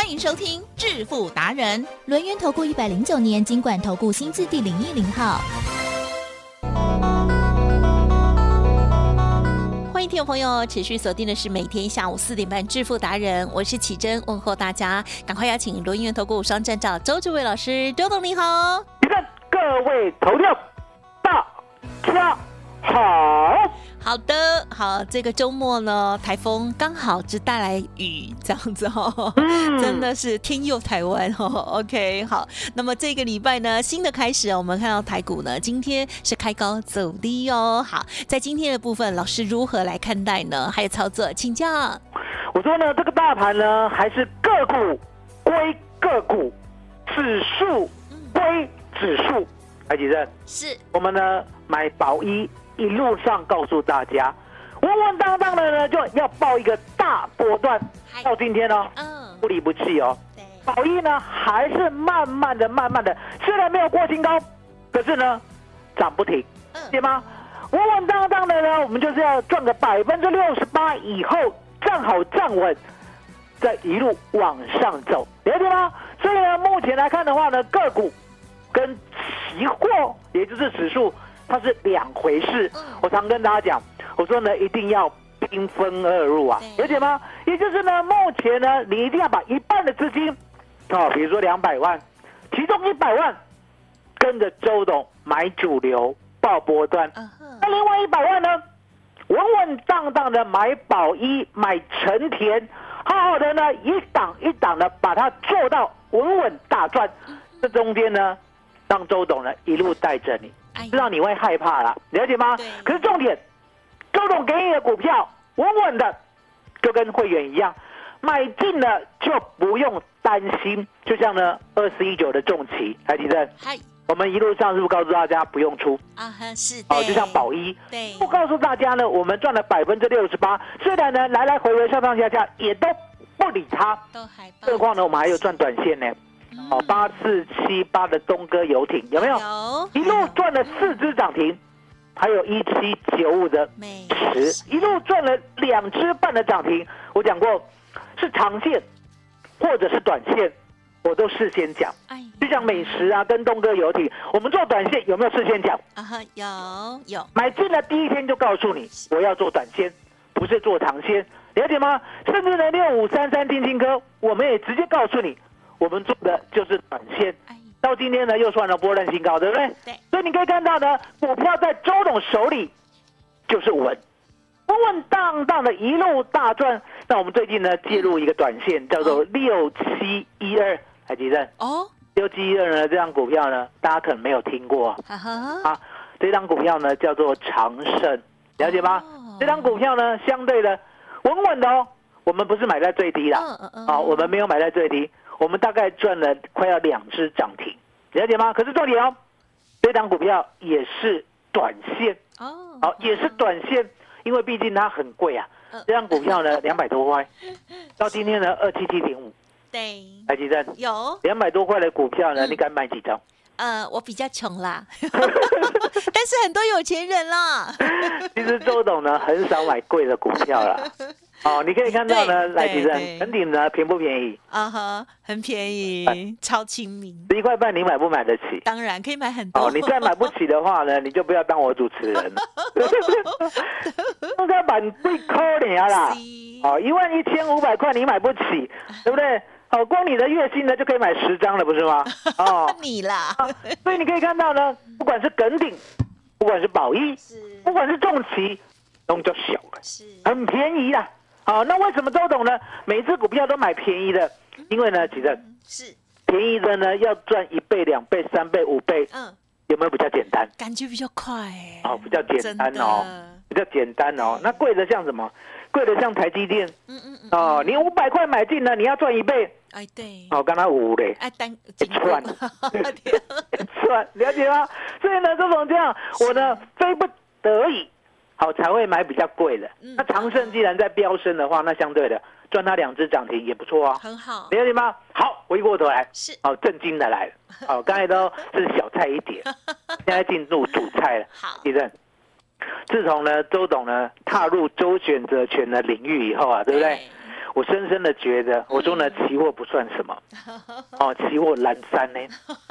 欢迎收听致富达人，轮源投顾一百零九年经管投顾新字第零一零号。欢迎听众朋友持续锁定的是每天下午四点半致富达人，我是启珍，问候大家，赶快邀请轮源投顾双站长周志伟老师，周董你好，各位投票大家好。好的，好，这个周末呢，台风刚好只带来雨，这样子哦，真的是天佑台湾哦。OK，好，那么这个礼拜呢，新的开始，我们看到台股呢，今天是开高走低哦。好，在今天的部分，老师如何来看待呢？还有操作，请教。我说呢，这个大盘呢，还是个股归个股，指数归指数。来几正是我们呢买保一。一路上告诉大家，稳稳当当的呢，就要报一个大波段。到今天呢，不离不弃哦。宝益呢，还是慢慢的、慢慢的，虽然没有过新高，可是呢，涨不停，对吗？稳稳当当的呢，我们就是要赚个百分之六十八以后，站好站稳，再一路往上走，了解吗？所以呢，目前来看的话呢，个股跟期货，也就是指数。它是两回事，我常跟大家讲，我说呢一定要兵分二路啊，了解吗？也就是呢，目前呢，你一定要把一半的资金，哦，比如说两百万，其中一百万跟着周董买主流报波段，那另外一百万呢，稳稳当当的买宝一买成田，好好的呢一档一档的把它做到稳稳大赚，这中间呢，让周董呢一路带着你。知道你会害怕了，了解吗？可是重点，周董给你的股票稳稳的，就跟会员一样，买进了就不用担心。就像呢，二四一九的重旗，台积电，嗨，我们一路上是不是告诉大家不用出啊？是，哦，就像宝一，对，不告诉大家呢，我们赚了百分之六十八，虽然呢来来回回上上下下也都不理他，都还，何况呢我们还有赚短线呢。哦，八四七八的东哥游艇有没有？有，一路赚了四只涨停，还有一七九五的美食，一路赚了两只半的涨停。我讲过，是长线或者是短线，我都事先讲。哎，就像美食啊，跟东哥游艇，我们做短线有没有事先讲？啊哈，有有。买进的第一天就告诉你，我要做短线，不是做长线，了解吗？甚至呢，六五三三金金科，我们也直接告诉你。我们做的就是短线，到今天呢又创了波段新高，对不对？对。所以你可以看到呢，股票在周董手里就是稳，稳稳当当的一路大赚。那我们最近呢介入一个短线，叫做六七一二，还记得？哦。六七一二呢这张股票呢，大家可能没有听过。啊，这张股票呢叫做长盛，了解吗？这张股票呢相对的稳稳的哦，我们不是买在最低的，啊，我们没有买在最低。我们大概赚了快要两只涨停，了解吗？可是重点哦，这档股票也是短线哦，好，也是短线，因为毕竟它很贵啊。这张股票呢，两百多块，到今天呢，二七七点五，对，台积电有两百多块的股票呢，你敢买几张？呃，我比较穷啦，但是很多有钱人啦。其实周董呢，很少买贵的股票啦。哦，你可以看到呢，来提升，很顶呢，便不便宜？啊哈，很便宜，超亲民，十一块半，你买不买得起？当然可以买很多。哦，你再买不起的话呢，你就不要当我主持人了。都在买最抠你啊啦！哦，一万一千五百块你买不起，对不对？哦，光你的月薪呢就可以买十张了，不是吗？哦，你啦。所以你可以看到呢，不管是耿鼎，不管是宝益，不管是重旗，都叫小了，是很便宜的。好，那为什么周董呢？每次股票都买便宜的，因为呢，其实是。便宜的呢，要赚一倍、两倍、三倍、五倍，嗯，有没有比较简单？感觉比较快，哦，比较简单哦，比较简单哦。那贵的像什么？贵的像台积电，嗯嗯嗯，哦，你五百块买进呢，你要赚一倍，哎对，哦，刚才五嘞，哎单一串，段，了解吗？所以呢，这种这样，我呢非不得已，好才会买比较贵的。那长盛既然在飙升的话，那相对的赚它两只涨停也不错啊，很好，没问题吗？好，回过头来。是。好震惊的来了，好，刚才都是小菜一碟，现在进入主菜了。好，地震。自从呢，周董呢踏入周选择权的领域以后啊，对不对？我深深的觉得，我说呢，期货不算什么，哦，期货蓝山呢，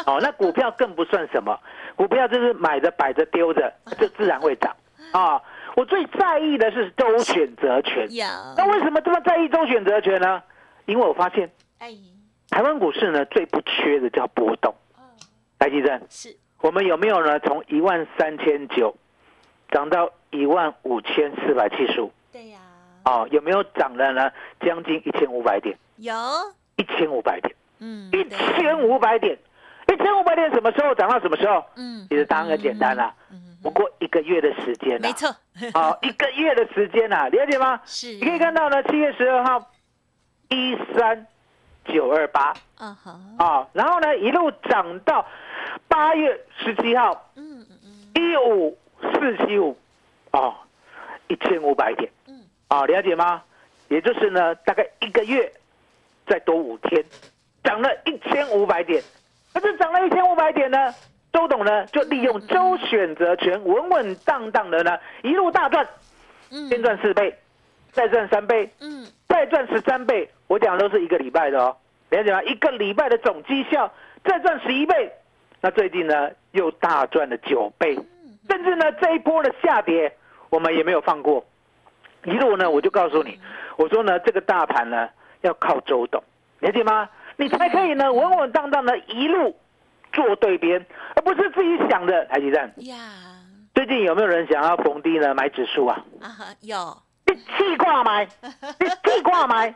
哦，那股票更不算什么，股票就是买着摆着丢着，就自然会涨。啊。我最在意的是周选择权，那为什么这么在意周选择权呢？因为我发现，哎，台湾股市呢最不缺的叫波动。台积电是，我们有没有呢？从一万三千九涨到一万五千四百七十五？对呀。哦，有没有涨了呢？将近一千五百点，有，一千五百点，嗯，一千五百点，一千五百点什么时候？涨到什么时候？嗯，其实答案很简单啦，不过一个月的时间没错，好，一个月的时间呐，了解吗？是，你可以看到呢，七月十二号一三九二八，啊，然后呢一路涨到八月十七号，嗯嗯嗯，一五四七五，哦，一千五百点。嗯啊，了解吗？也就是呢，大概一个月再多五天，涨了一千五百点。可是涨了一千五百点呢，周董呢就利用周选择权，稳稳当当的呢一路大赚，先赚四倍，再赚三倍，嗯，再赚十三倍。我讲的都是一个礼拜的哦，了解吗？一个礼拜的总绩效再赚十一倍，那最近呢又大赚了九倍，甚至呢这一波的下跌，我们也没有放过。一路呢，我就告诉你，我说呢，这个大盘呢要靠周董，了解吗？你才可以呢稳稳当当的一路做对边，而不是自己想的台积电。呀，最近有没有人想要逢低呢买指数啊？啊有。你气挂买，你气挂买，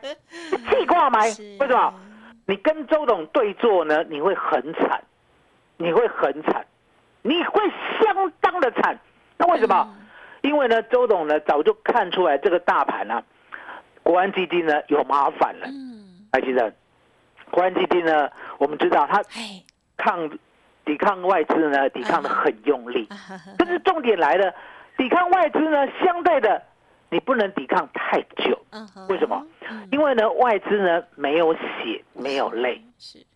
你气挂买，为什么？你跟周董对坐呢，你会很惨，你会很惨，你会相当的惨。那为什么？因为呢，周董呢早就看出来这个大盘啊，国安基金呢有麻烦了。嗯，还记得国安基金呢？我们知道它抗抵抗外资呢，抵抗的很用力。但是重点来了，抵抗外资呢，相对的你不能抵抗太久。为什么？因为呢，外资呢没有血，没有泪。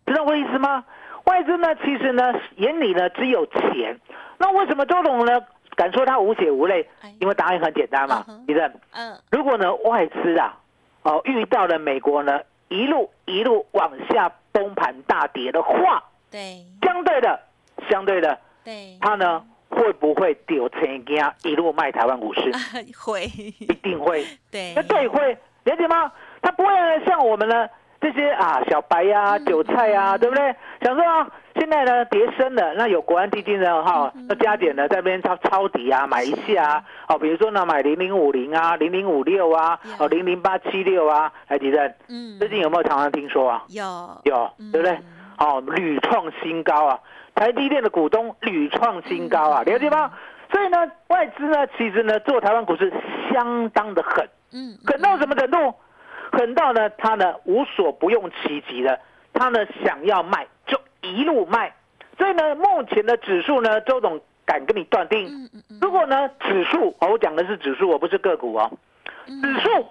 知道我的意思吗？外资呢，其实呢眼里呢只有钱。那为什么周董呢？敢说他无血无泪，因为答案很简单嘛，李正。嗯，如果呢外资啊，哦遇到了美国呢一路一路往下崩盘大跌的话，对，相对的，相对的，对，它呢会不会丢钱给一路卖台湾股市？会，一定会。对，那对会了解吗？它不会像我们呢这些啊小白呀、韭菜呀，对不对？想说啊。现在呢，跌升了，那有国安基金的哈，那加点呢，在那边抄抄底啊，买一下啊，哦，比如说呢，买零零五零啊，零零五六啊，哦，零零八七六啊，来地震，嗯，最近有没有常常听说啊？有，有，对不对？哦，屡创新高啊，台积电的股东屡创新高啊，了解吗？所以呢，外资呢，其实呢，做台湾股市相当的狠，嗯，狠到什么程度？狠到呢，他呢无所不用其极的，他呢想要卖就。一路卖，所以呢，目前的指数呢，周总敢跟你断定，如果呢指数，我讲的是指数，我不是个股哦，指数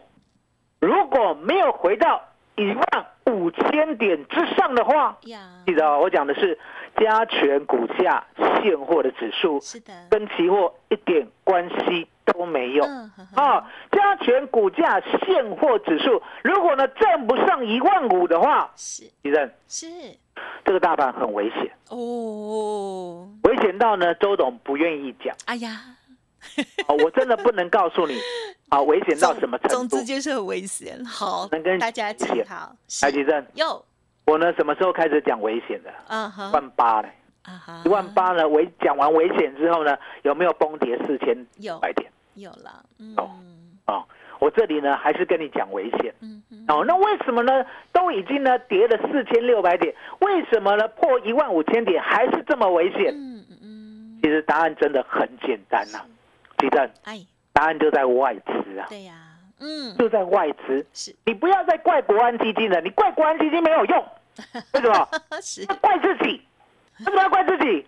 如果没有回到一万五千点之上的话，记得我讲的是加权股价现货的指数，是的，跟期货一点关系。都没有。啊！加权股价现货指数，如果呢站不上一万五的话，是，李正。是，这个大盘很危险。哦，危险到呢周董不愿意讲。哎呀，我真的不能告诉你啊，危险到什么程度？总之就是很危险。好，能跟大家讲好。台积正有我呢，什么时候开始讲危险的？啊哈，万八嘞，啊哈，一万八呢？危讲完危险之后呢，有没有崩跌四千有百点？有了，哦哦，我这里呢还是跟你讲危险，嗯嗯，哦，那为什么呢？都已经呢跌了四千六百点，为什么呢破一万五千点还是这么危险？嗯嗯嗯，其实答案真的很简单呐，地震，哎，答案就在外资啊，对呀，嗯，就在外资，是你不要再怪国安基金了，你怪国安基金没有用，为什么？是怪自己，为什么要怪自己？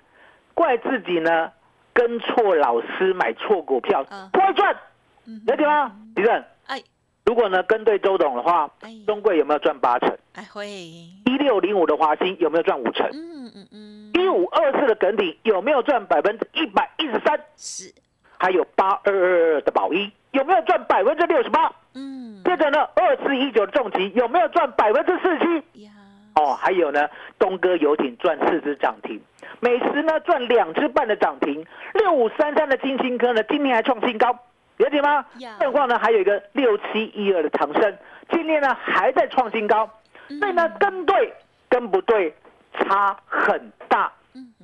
怪自己呢跟错老师买错股票，不会赚，了解吗？李正，哎，如果呢跟对周董的话，中贵有没有赚八成？哎，会。一六零五的华兴有没有赚五成？嗯嗯嗯。一五二四的耿鼎有没有赚百分之一百一十三？是。还有八二二二的宝一有没有赚百分之六十八？嗯。接着呢，二四一九的重疾有没有赚百分之四十七？哦，还有呢，东哥游艇赚四只涨停，美食呢赚两只半的涨停，六五三三的金星科呢今天还创新高，了解吗？更何况呢还有一个六七一二的长生，今天呢还在创新高，所以呢跟对跟不对差很大，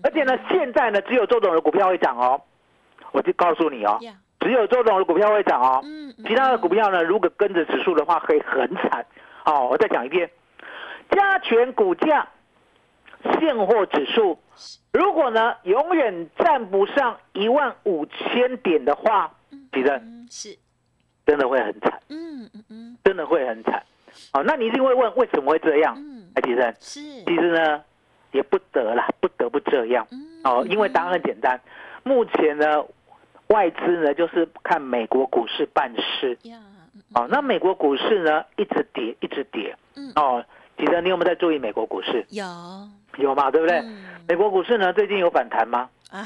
而且呢现在呢只有周董的股票会涨哦，我就告诉你哦，只有周董的股票会涨哦，其他的股票呢如果跟着指数的话会很惨，哦，我再讲一遍。加权股价现货指数，如果呢永远站不上一万五千点的话，其实是。真的会很惨。嗯嗯嗯，真的会很惨。好，那你一定会问为什么会这样？哎，其实是。其实呢也不得了，不得不这样。哦，因为答案很简单，目前呢外资呢就是看美国股市办事。哦，那美国股市呢一直跌，一直跌。嗯哦。记得你有没有在注意美国股市？有，有嘛？对不对？美国股市呢，最近有反弹吗？啊，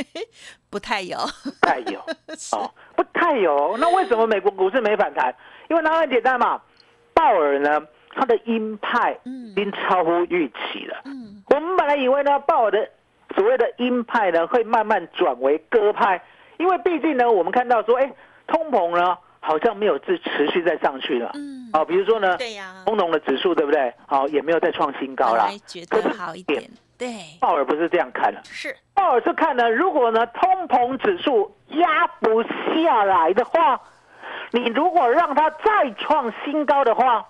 不太有，不太有 哦，不太有。那为什么美国股市没反弹？因为那很简单嘛，鲍尔呢，他的鹰派已经超乎预期了。嗯，我们本来以为呢，鲍尔的所谓的鹰派呢，会慢慢转为鸽派，因为毕竟呢，我们看到说，哎，通膨呢。好像没有持持续再上去了，嗯，哦，比如说呢，对呀，通膨的指数对不对？好，也没有再创新高了，觉得好一点，对。鲍尔不是这样看的，是。鲍尔是看呢，如果呢通膨指数压不下来的话，你如果让它再创新高的话，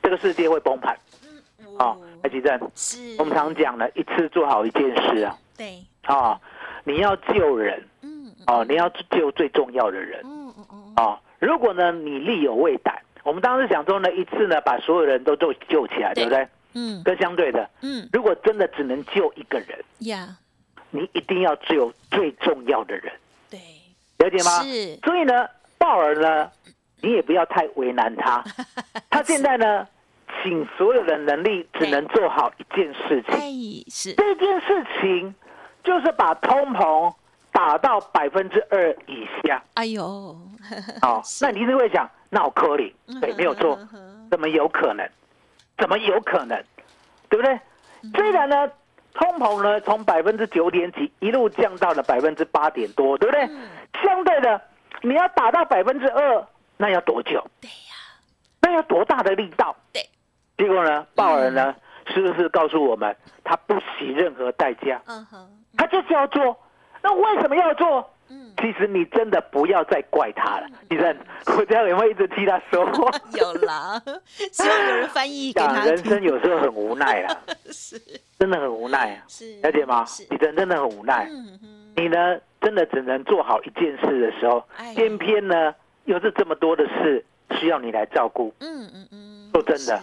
这个世界会崩盘。嗯，好，海基正，是。我们常讲的，一次做好一件事啊，对，啊，你要救人，嗯，哦，你要救最重要的人。嗯嗯嗯哦，如果呢你力有未逮，我们当时想说呢一次呢把所有人都救救起来，对不对？嗯。跟相对的，嗯，如果真的只能救一个人，呀，你一定要救最重要的人，对，了解吗？是。所以呢，鲍尔呢，你也不要太为难他，他现在呢，请所有的能力只能做好一件事情，是这件事情就是把通膨。打到百分之二以下，哎呦，哦，那你一定会想闹科里，对，没有错，怎么有可能？怎么有可能？对不对？虽然呢，通膨呢从百分之九点几一路降到了百分之八点多，对不对？相对的，你要打到百分之二，那要多久？对呀，那要多大的力道？对。结果呢，鲍尔呢，是不是告诉我们，他不惜任何代价？嗯哼，他就是要做。那为什么要做？嗯，其实你真的不要再怪他了。你认，我这样有没有一直替他说话？有啦，希望有人翻译给他。人生有时候很无奈啊，是，真的很无奈啊，是，了解吗？你人真的很无奈。嗯你呢，真的只能做好一件事的时候，偏偏呢，又是这么多的事需要你来照顾。嗯嗯嗯，说真的，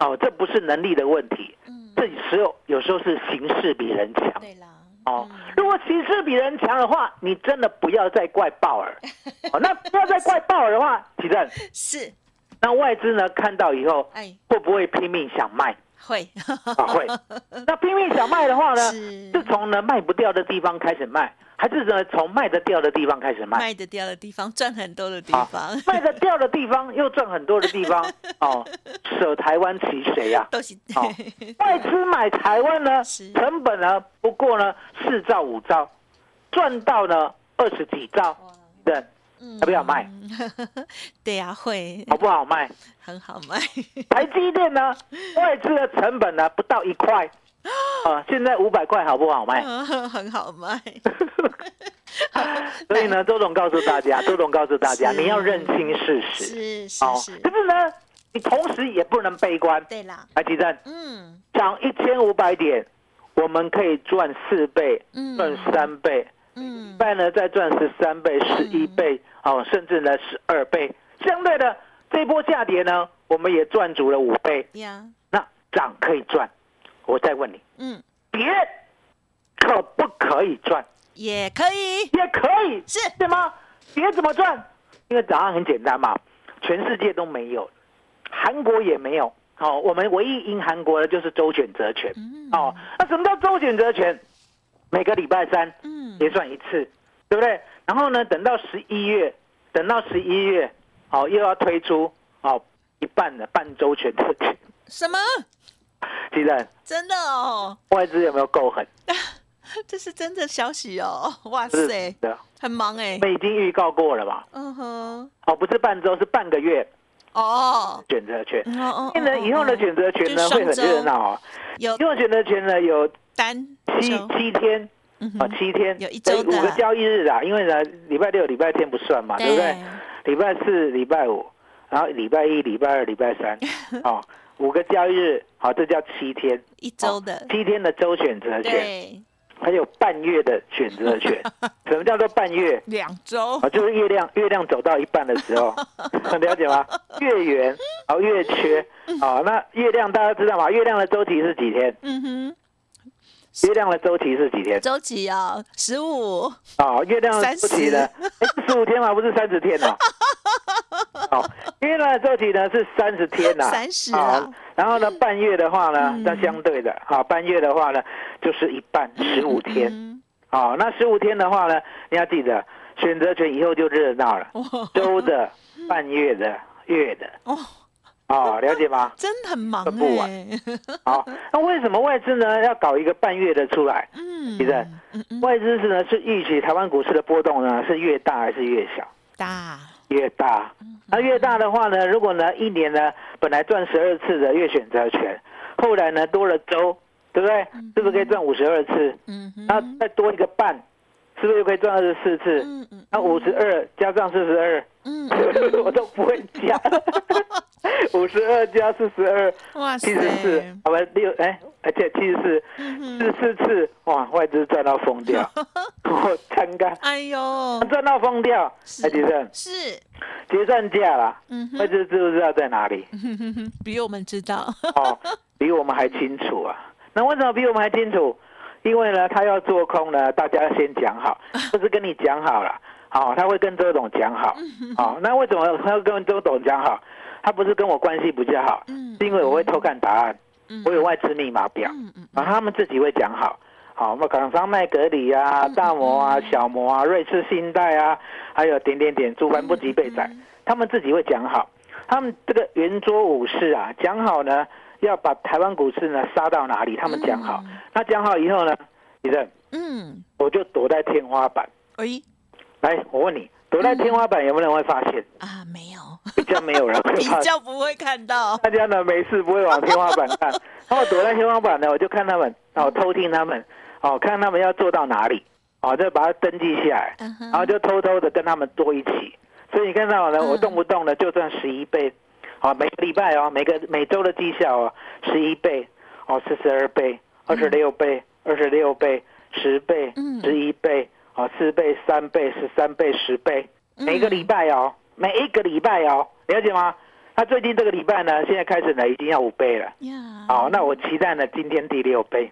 哦，这不是能力的问题，嗯，这时候有时候是形势比人强。对啦。哦，如果形势比人强的话，你真的不要再怪鲍尔。哦，那不要再怪鲍尔的话，奇正 是。那外资呢？看到以后，哎，会不会拼命想卖？会啊，会。那拼命想卖的话呢？是从呢卖不掉的地方开始卖。还是呢，从卖得掉的地方开始卖，卖得掉的地方赚很多的地方，卖得掉的地方又赚很多的地方，哦，舍台湾其谁呀？都是外资买台湾呢，成本呢不过呢四兆五兆，赚到呢二十几兆，对，要不要卖？对呀，会好不好卖？很好卖。台积电呢，外资的成本呢不到一块。啊，现在五百块好不好卖？很好卖。所以呢，周总告诉大家，周总告诉大家，你要认清事实。是是是。可是呢，你同时也不能悲观。对啦。来，吉正。嗯。涨一千五百点，我们可以赚四倍，赚三倍。嗯。半呢，再赚十三倍、十一倍，哦，甚至呢十二倍。相对的，这波下跌呢，我们也赚足了五倍。呀。那涨可以赚。我再问你，嗯，跌可不可以赚，也可以，也可以，是对吗？别怎么赚？因为答案很简单嘛，全世界都没有，韩国也没有。好，我们唯一赢韩国的就是周选择权。哦，那什么叫周选择权？每个礼拜三，嗯，结算一次，对不对？然后呢，等到十一月，等到十一月，好，又要推出哦一半的半周全特权。什么？鸡蛋真的哦？外资有没有够狠？这是真的消息哦！哇塞，很忙哎。我们已经预告过了吧？嗯哼。哦，不是半周，是半个月。哦。选择权。哦哦。现在以后的选择权呢会很热闹啊。有。以后选择权呢有单七七天啊，七天有一周五个交易日啊，因为呢礼拜六、礼拜天不算嘛，对不对？礼拜四、礼拜五，然后礼拜一、礼拜二、礼拜三，哦，五个交易日，好，这叫七天。一周的。七天的周选择权。还有半月的选择权，什么叫做半月？两周啊，就是月亮月亮走到一半的时候，了解吗？月圆然后，月缺啊，那月亮大家知道吗？月亮的周期是几天？嗯哼，月亮的周期是几天？周期啊，十五。哦，月亮的周期呢？十五天嘛？不是三十天 哦。好，月亮的周期呢是三十天呐，三十啊。然后呢，半月的话呢，那相对的，好，半月的话呢，就是一半十五天，哦，那十五天的话呢，你要记得，选择权以后就热闹了，周的、半月的、月的，哦，哦，了解吗？真的很忙不完。好，那为什么外资呢要搞一个半月的出来？嗯，其实外资是呢是预期台湾股市的波动呢是越大还是越小？大。越大，那越大的话呢？如果呢一年呢本来赚十二次的月选择权，后来呢多了周，对不对？是不是可以赚五十二次？嗯，那再多一个半，是不是又可以赚二十四次？嗯嗯，那五十二加上四十二，嗯，我都不会加。五十二加四十二，哇，七十四，好吧，六，哎，而且七十四，四十四次，哇，外资赚到疯掉，我参干，哎呦，赚到疯掉，哎，杰森，是。结算价啦，外资知不知道在哪里？比我们知道，哦，比我们还清楚啊。那为什么比我们还清楚？因为呢，他要做空呢，大家先讲好，不是跟你讲好了，好，他会跟周董讲好，好，那为什么他要跟周董讲好？他不是跟我关系比较好，是因为我会偷看答案，我有外资密码表，啊，他们自己会讲好，好，我们港商麦格里啊、大摩啊、小摩啊、瑞士信贷啊，还有点点点，主板不及被宰，他们自己会讲好，他们这个圆桌武士啊，讲好呢，要把台湾股市呢杀到哪里，他们讲好，那讲好以后呢，李正，嗯，我就躲在天花板，哎，来，我问你。躲在天花板有没有人会发现？啊？没有，比较没有人会，比较不会看到。大家呢没事不会往天花板看，然后躲在天花板呢，我就看他们，哦，偷听他们，哦，看他们要做到哪里，哦，就把它登记下来，然后就偷偷的跟他们做一起。所以你看到呢，我动不动的就赚十一倍，哦，每个礼拜哦，每个每周的绩效哦，十一倍，哦，四十二倍，二十六倍，二十六倍，十倍，十一倍。哦，四倍、三倍、十三倍、十倍，每个礼拜哦，每一个礼拜哦，了解吗？那最近这个礼拜呢，现在开始呢，已经要五倍了。好，那我期待呢，今天第六倍。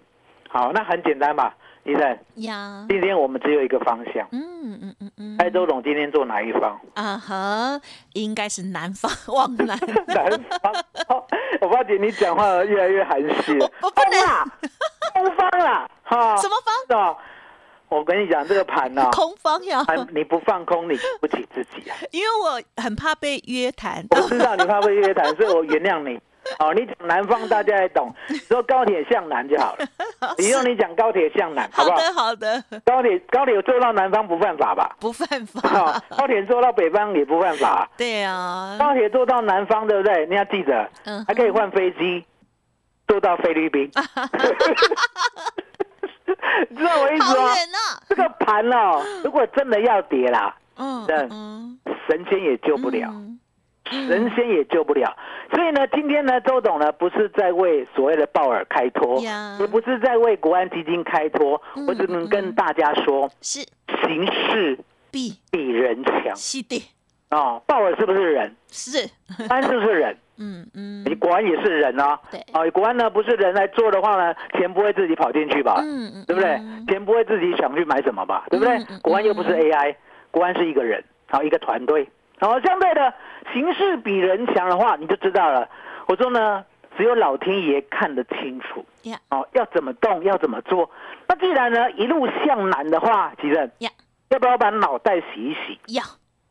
好，那很简单嘛，医生。呀。今天我们只有一个方向。嗯嗯嗯嗯。哎，周总今天做哪一方？啊哈，应该是南方，往南。南方。我发觉你讲话越来越含蓄。我不能。东方啦，哈。什么方？我跟你讲，这个盘呢，空方呀，你不放空，你不起自己啊。因为我很怕被约谈。我知道你怕被约谈，所以我原谅你。哦，你讲南方大家也懂，说高铁向南就好了。以后你讲高铁向南，好不好？好的，好的。高铁高铁坐到南方不犯法吧？不犯法。高铁坐到北方也不犯法。对啊。高铁坐到南方，对不对？你要记得，还可以换飞机坐到菲律宾。你知道我意思吗？这个盘哦，如果真的要跌啦，嗯，神仙也救不了，神仙也救不了。所以呢，今天呢，周董呢，不是在为所谓的鲍尔开脱，也不是在为国安基金开脱，我只能跟大家说，是形势比比人强，是的。哦，鲍尔是不是人？是，安是不是人？嗯嗯，你国安也是人啊，对，啊，国安呢不是人来做的话呢，钱不会自己跑进去吧？嗯嗯，对不对？钱不会自己想去买什么吧？对不对？国安又不是 AI，国安是一个人，好一个团队，然后相对的形势比人强的话，你就知道了。我说呢，只有老天爷看得清楚，哦，要怎么动，要怎么做。那既然呢一路向南的话，吉正，要不要把脑袋洗一洗？要，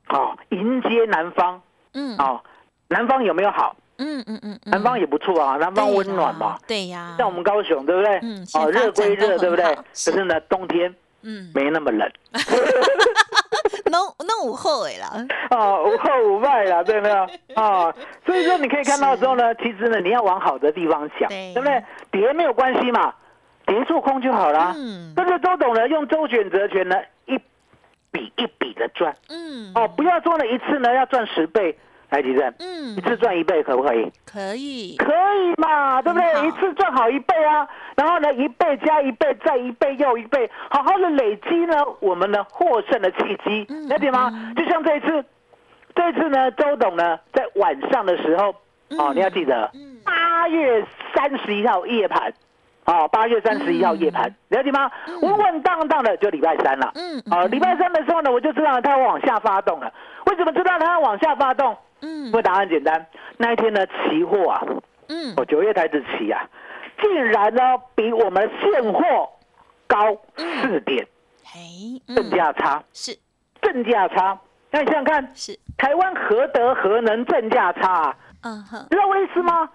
哦，迎接南方，嗯，哦，南方有没有好？嗯嗯嗯，南方也不错啊，南方温暖嘛，对呀，像我们高雄，对不对？嗯，哦，热归热，对不对？可是呢，冬天，嗯，没那么冷。弄弄午后哎啦，啊，午后五卖啦，对没有？啊，所以说你可以看到之后呢，其实呢，你要往好的地方想，对不对？跌没有关系嘛，跌做空就好了。嗯，但是周董呢，用周选择权呢，一笔一笔的赚。嗯，哦，不要做了一次呢，要赚十倍。来，吉正，嗯，一次赚一倍可不可以？可以，可以嘛，对不对？一次赚好一倍啊，然后呢，一倍加一倍，再一倍又一倍，好好的累积呢，我们的获胜的契机，了解吗？就像这一次，这一次呢，周董呢，在晚上的时候，哦，你要记得，八月三十一号夜盘，哦，八月三十一号夜盘，了解吗？稳稳当当的就礼拜三了，嗯，好，礼拜三的时候呢，我就知道它往下发动了。为什么知道它要往下发动？嗯，因为答案简单，那一天的期货啊，嗯，哦，九月台子期啊，竟然呢比我们现货高四点，哎，正价差。是。正价差，那你想想看，是。台湾何德何能正价差啊？嗯哼，知道我意思吗？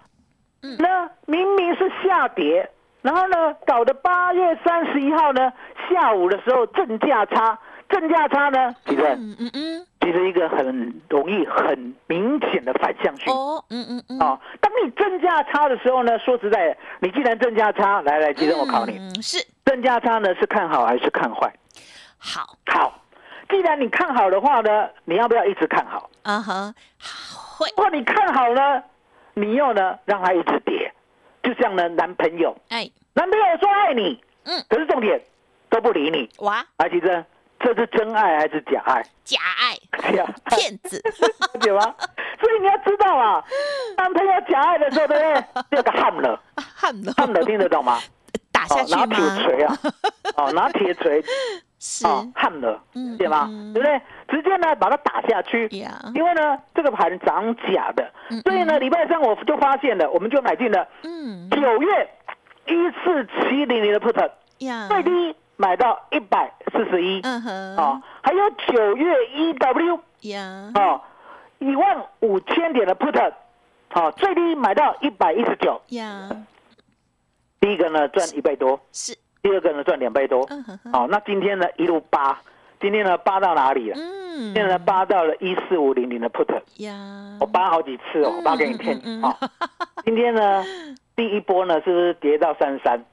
嗯，那明明是下跌，然后呢搞得八月三十一号呢下午的时候正价差，正价差呢几个？嗯嗯嗯。其实一个很容易、很明显的反向性。哦，嗯嗯嗯，啊，当你正价差的时候呢，说实在，你既然正价差，来来，其实我考你，是。正价差呢是看好还是看坏？好，好，既然你看好的话呢，你要不要一直看好？啊哈，会。如果你看好呢，你又呢让它一直跌，就像呢男朋友，哎，男朋友说爱你，嗯，可是重点都不理你，哇，来，其实。这是真爱还是假爱？假爱，骗子，了解吗？所以你要知道啊，当朋友假爱的时候，对不对？这个焊了，焊了，焊了，听得懂吗？打下去拿铁锤啊，哦，拿铁锤，是。焊了，理解吗？对不对？直接呢把它打下去，因为呢这个盘涨假的，所以呢礼拜三我就发现了，我们就买进了，嗯，九月一四七零零的 put，最低。买到一百四十一，嗯哼，哦，还有九月一 W，呀，哦，一万五千点的 put，好，最低买到一百一十九，呀，第一个呢赚一倍多，是，第二个呢赚两倍多，嗯哼，好，那今天呢一路扒，今天呢扒到哪里了？嗯，现在扒到了一四五零零的 put，呀，我扒好几次哦，我扒给你听，好，今天呢 第一波呢是不是跌到三十三？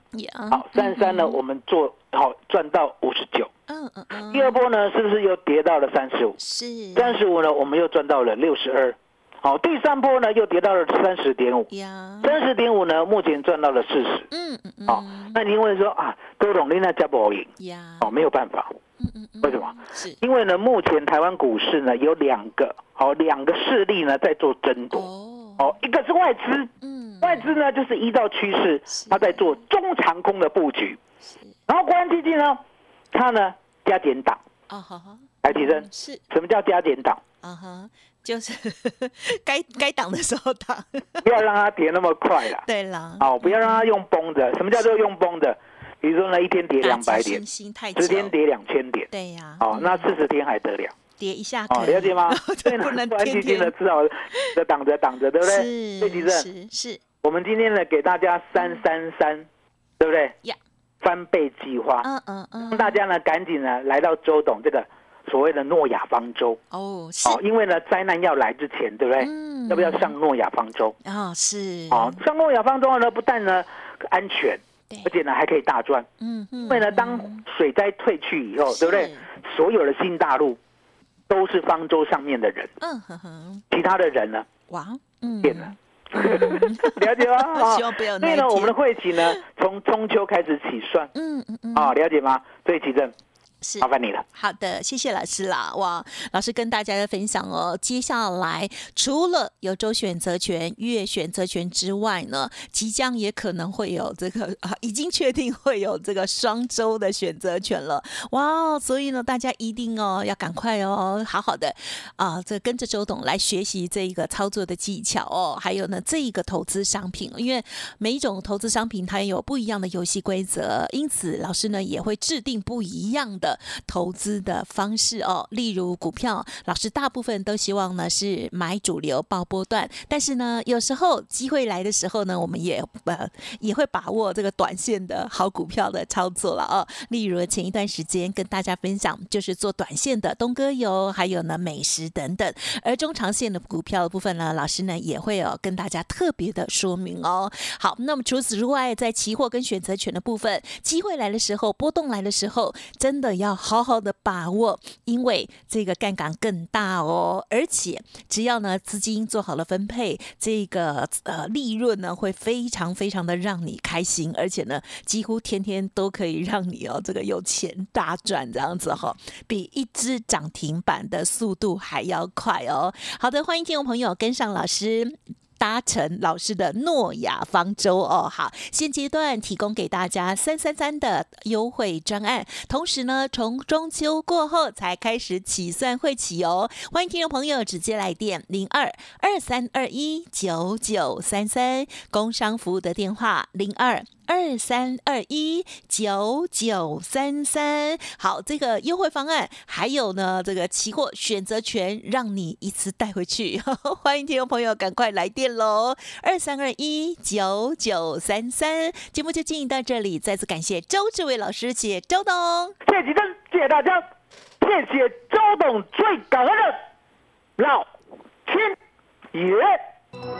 好，三十三呢我们做。好赚到五十九，嗯嗯嗯。第二波呢，是不是又跌到了三十五？是。三十五呢，我们又赚到了六十二。好，第三波呢，又跌到了三十点五。三十点五呢，目前赚到了四十。嗯嗯嗯。好，那您问说啊，多懂另外加不赢？呀。哦，没有办法。嗯嗯嗯。为什么？是因为呢，目前台湾股市呢有两个，好两个势力呢在做争夺。哦。哦，一个是外资。嗯。外资呢就是依照趋势，它在做中长空的布局。然后国安基金呢，它呢加减档啊，好好来提升是什么叫加减档啊？哈，就是 该该挡的时候挡，不要让它跌那么快了。对了，哦，不要让它用崩的。什么叫做用崩的？比如说呢，一天跌两百点，十天跌两千点，对呀。哦，那四十天还得了？跌一下，哦，了解吗？对，不能国安基金呢，至少的挡着挡着，对不对？是，对，是是。我们今天呢，给大家三三三，对不对？呀。翻倍计划，嗯嗯嗯，大家呢赶紧呢来到周董这个所谓的诺亚方舟哦，哦，因为呢灾难要来之前，对不对？嗯，要不要上诺亚方舟？哦，是，哦，上诺亚方舟呢不但呢安全，而且呢还可以大赚，嗯嗯，因为呢当水灾退去以后，对不对？所有的新大陆都是方舟上面的人，嗯哼哼，其他的人呢？哇，嗯，变了。了解吗？希望不要。所以呢，我们的会期呢，从中秋开始起算。嗯嗯嗯。啊，了解吗？所以奇正，是麻烦你了。好的，谢谢老师啦。哇，老师跟大家的分享哦，接下来除了有周选择权、月选择权之外呢，即将也可能会有这个 啊，已经确定会有这个双周的选择权了。哇，所以呢，大家一定哦要赶快哦，好好的啊，这跟着周董来学习这一个操作的技巧哦，还有呢，这一个投资商品，因为每一种投资商品它也有不一样的游戏规则，因此老师呢也会制定不一样的。投资的方式哦，例如股票，老师大部分都希望呢是买主流报波段，但是呢，有时候机会来的时候呢，我们也呃也会把握这个短线的好股票的操作了哦。例如前一段时间跟大家分享，就是做短线的东哥油，还有呢美食等等。而中长线的股票的部分呢，老师呢也会有跟大家特别的说明哦。好，那么除此之外，在期货跟选择权的部分，机会来的时候，波动来的时候，真的。要好好的把握，因为这个杠杆更大哦，而且只要呢资金做好了分配，这个呃利润呢会非常非常的让你开心，而且呢几乎天天都可以让你哦这个有钱大赚这样子哈，比一只涨停板的速度还要快哦。好的，欢迎听众朋友跟上老师。搭乘老师的诺亚方舟哦，好，现阶段提供给大家三三三的优惠专案，同时呢，从中秋过后才开始起算会起哦，欢迎听众朋友直接来电零二二三二一九九三三，工商服务的电话零二。二三二一九九三三，好，这个优惠方案还有呢，这个期货选择权让你一次带回去，欢迎听众朋友赶快来电喽！二三二一九九三三，节目就进行到这里，再次感谢周志伟老师，谢周董，谢谢谢谢大家，谢谢周董，最感恩的老天爷。